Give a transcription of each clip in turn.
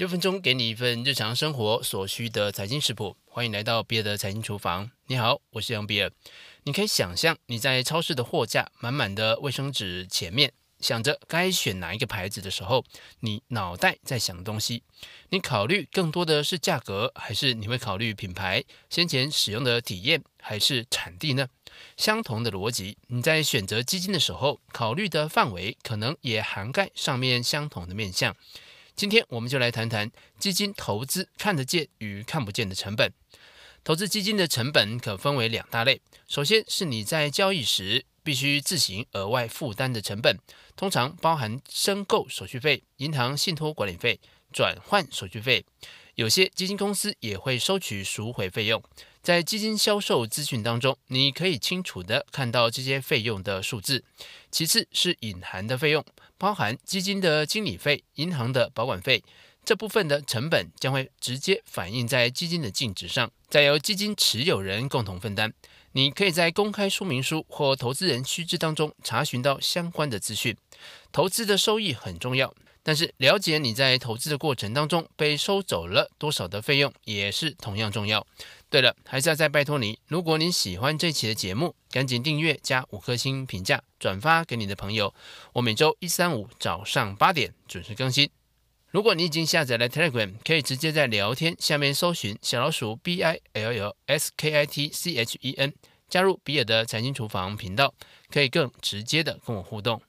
六分钟给你一份日常生活所需的财经食谱，欢迎来到比尔的财经厨房。你好，我是杨比尔。你可以想象你在超市的货架满满的卫生纸前面，想着该选哪一个牌子的时候，你脑袋在想东西，你考虑更多的是价格，还是你会考虑品牌、先前使用的体验，还是产地呢？相同的逻辑，你在选择基金的时候，考虑的范围可能也涵盖上面相同的面向。今天我们就来谈谈基金投资看得见与看不见的成本。投资基金的成本可分为两大类，首先是你在交易时必须自行额外负担的成本，通常包含申购手续费、银行信托管理费、转换手续费。有些基金公司也会收取赎回费用。在基金销售资讯当中，你可以清楚地看到这些费用的数字。其次是隐含的费用，包含基金的经理费、银行的保管费，这部分的成本将会直接反映在基金的净值上，再由基金持有人共同分担。你可以在公开说明书或投资人须知当中查询到相关的资讯。投资的收益很重要。但是，了解你在投资的过程当中被收走了多少的费用也是同样重要。对了，还是要再拜托你，如果你喜欢这期的节目，赶紧订阅加五颗星评价，转发给你的朋友。我每周一、三、五早上八点准时更新。如果你已经下载了 Telegram，可以直接在聊天下面搜寻小老鼠 B I L L S K I T C H E N，加入比尔的财经厨房频道，可以更直接的跟我互动。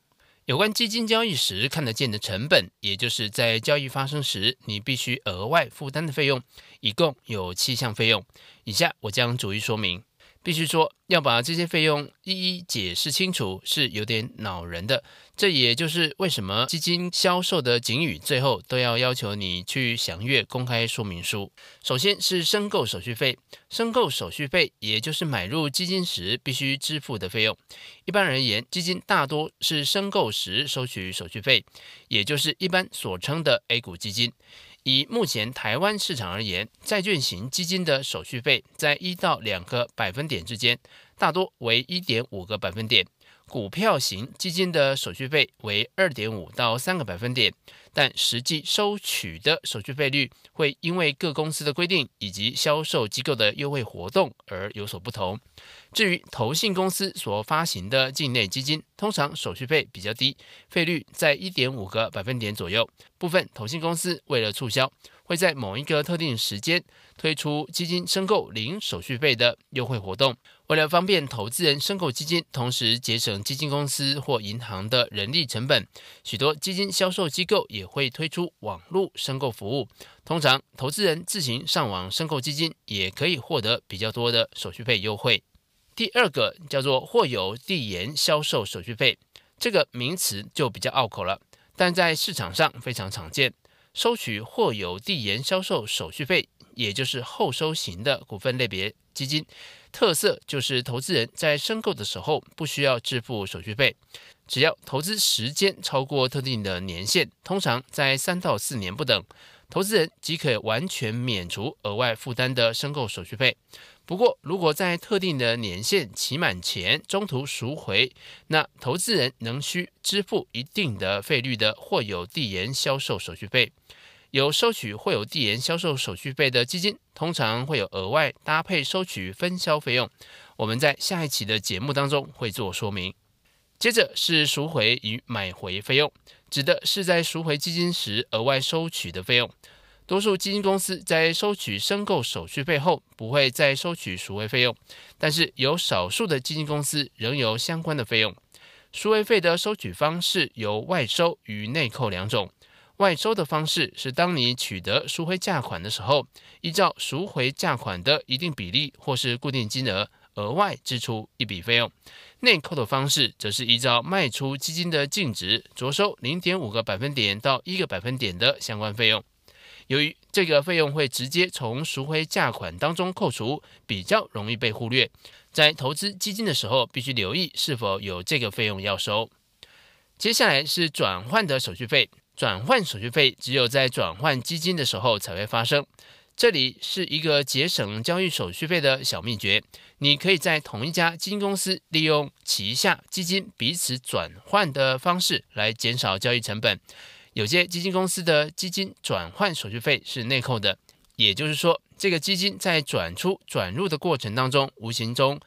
有关基金交易时看得见的成本，也就是在交易发生时你必须额外负担的费用，一共有七项费用。以下我将逐一说明。必须说，要把这些费用一一解释清楚是有点恼人的。这也就是为什么基金销售的警语最后都要要求你去详阅公开说明书。首先是申购手续费，申购手续费也就是买入基金时必须支付的费用。一般而言，基金大多是申购时收取手续费，也就是一般所称的 A 股基金。以目前台湾市场而言，债券型基金的手续费在一到两个百分点之间，大多为一点五个百分点。股票型基金的手续费为二点五到三个百分点，但实际收取的手续费率会因为各公司的规定以及销售机构的优惠活动而有所不同。至于投信公司所发行的境内基金，通常手续费比较低，费率在一点五个百分点左右。部分投信公司为了促销，会在某一个特定时间推出基金申购零手续费的优惠活动。为了方便投资人申购基金，同时节省基金公司或银行的人力成本，许多基金销售机构也会推出网络申购服务。通常，投资人自行上网申购基金，也可以获得比较多的手续费优惠。第二个叫做或有递延销售手续费，这个名词就比较拗口了，但在市场上非常常见。收取或有递延销售手续费，也就是后收型的股份类别基金，特色就是投资人在申购的时候不需要支付手续费，只要投资时间超过特定的年限，通常在三到四年不等，投资人即可完全免除额外负担的申购手续费。不过，如果在特定的年限期满前中途赎回，那投资人仍需支付一定的费率的或有递延销售手续费。有收取或有递延销售手续费的基金，通常会有额外搭配收取分销费用。我们在下一期的节目当中会做说明。接着是赎回与买回费用，指的是在赎回基金时额外收取的费用。多数基金公司在收取申购手续费后，不会再收取赎回费用，但是有少数的基金公司仍有相关的费用。赎回费的收取方式有外收与内扣两种。外收的方式是当你取得赎回价款的时候，依照赎回价款的一定比例或是固定金额，额外支出一笔费用。内扣的方式则是依照卖出基金的净值，着收零点五个百分点到一个百分点的相关费用。由于这个费用会直接从赎回价款当中扣除，比较容易被忽略。在投资基金的时候，必须留意是否有这个费用要收。接下来是转换的手续费，转换手续费只有在转换基金的时候才会发生。这里是一个节省交易手续费的小秘诀。你可以在同一家基金公司利用旗下基金彼此转换的方式来减少交易成本。有些基金公司的基金转换手续费是内扣的，也就是说，这个基金在转出转入的过程当中，无形中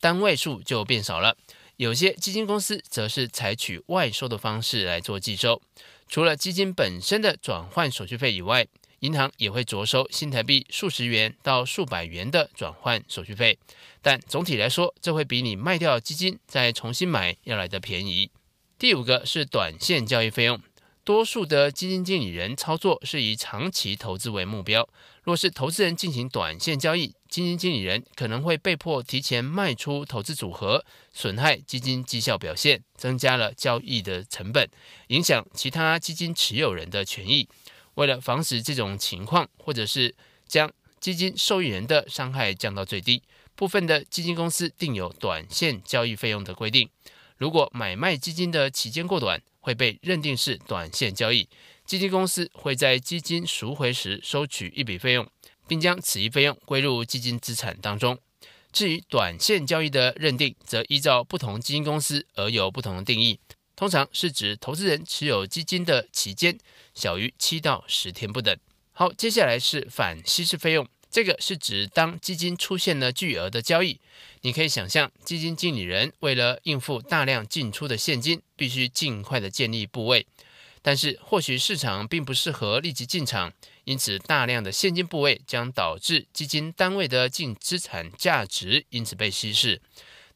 单位数就变少了。有些基金公司则是采取外收的方式来做计收，除了基金本身的转换手续费以外，银行也会着收新台币数十元到数百元的转换手续费。但总体来说，这会比你卖掉基金再重新买要来的便宜。第五个是短线交易费用。多数的基金经理人操作是以长期投资为目标。若是投资人进行短线交易，基金经理人可能会被迫提前卖出投资组合，损害基金绩效表现，增加了交易的成本，影响其他基金持有人的权益。为了防止这种情况，或者是将基金受益人的伤害降到最低，部分的基金公司订有短线交易费用的规定。如果买卖基金的期间过短，会被认定是短线交易，基金公司会在基金赎回时收取一笔费用，并将此一费用归入基金资产当中。至于短线交易的认定，则依照不同基金公司而有不同的定义，通常是指投资人持有基金的期间小于七到十天不等。好，接下来是反稀释费用。这个是指当基金出现了巨额的交易，你可以想象，基金经理人为了应付大量进出的现金，必须尽快的建立部位。但是或许市场并不适合立即进场，因此大量的现金部位将导致基金单位的净资产价值因此被稀释。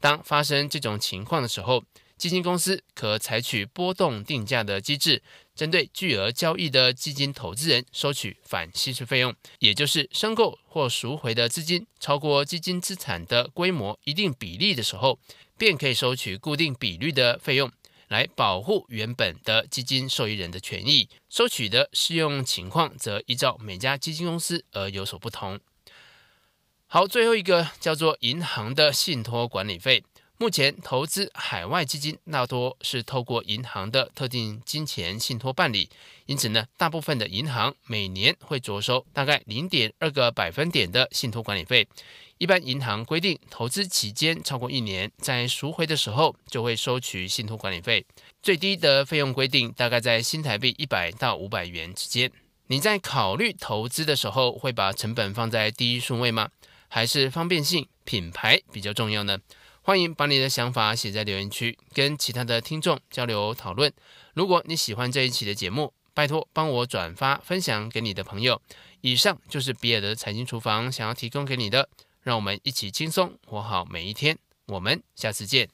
当发生这种情况的时候，基金公司可采取波动定价的机制，针对巨额交易的基金投资人收取反稀释费用，也就是申购或赎回的资金超过基金资产的规模一定比例的时候，便可以收取固定比率的费用，来保护原本的基金受益人的权益。收取的适用情况则依照每家基金公司而有所不同。好，最后一个叫做银行的信托管理费。目前投资海外基金大多是透过银行的特定金钱信托办理，因此呢，大部分的银行每年会着收大概零点二个百分点的信托管理费。一般银行规定，投资期间超过一年，在赎回的时候就会收取信托管理费。最低的费用规定大概在新台币一百到五百元之间。你在考虑投资的时候，会把成本放在第一顺位吗？还是方便性、品牌比较重要呢？欢迎把你的想法写在留言区，跟其他的听众交流讨论。如果你喜欢这一期的节目，拜托帮我转发分享给你的朋友。以上就是比尔的财经厨房想要提供给你的，让我们一起轻松活好每一天。我们下次见。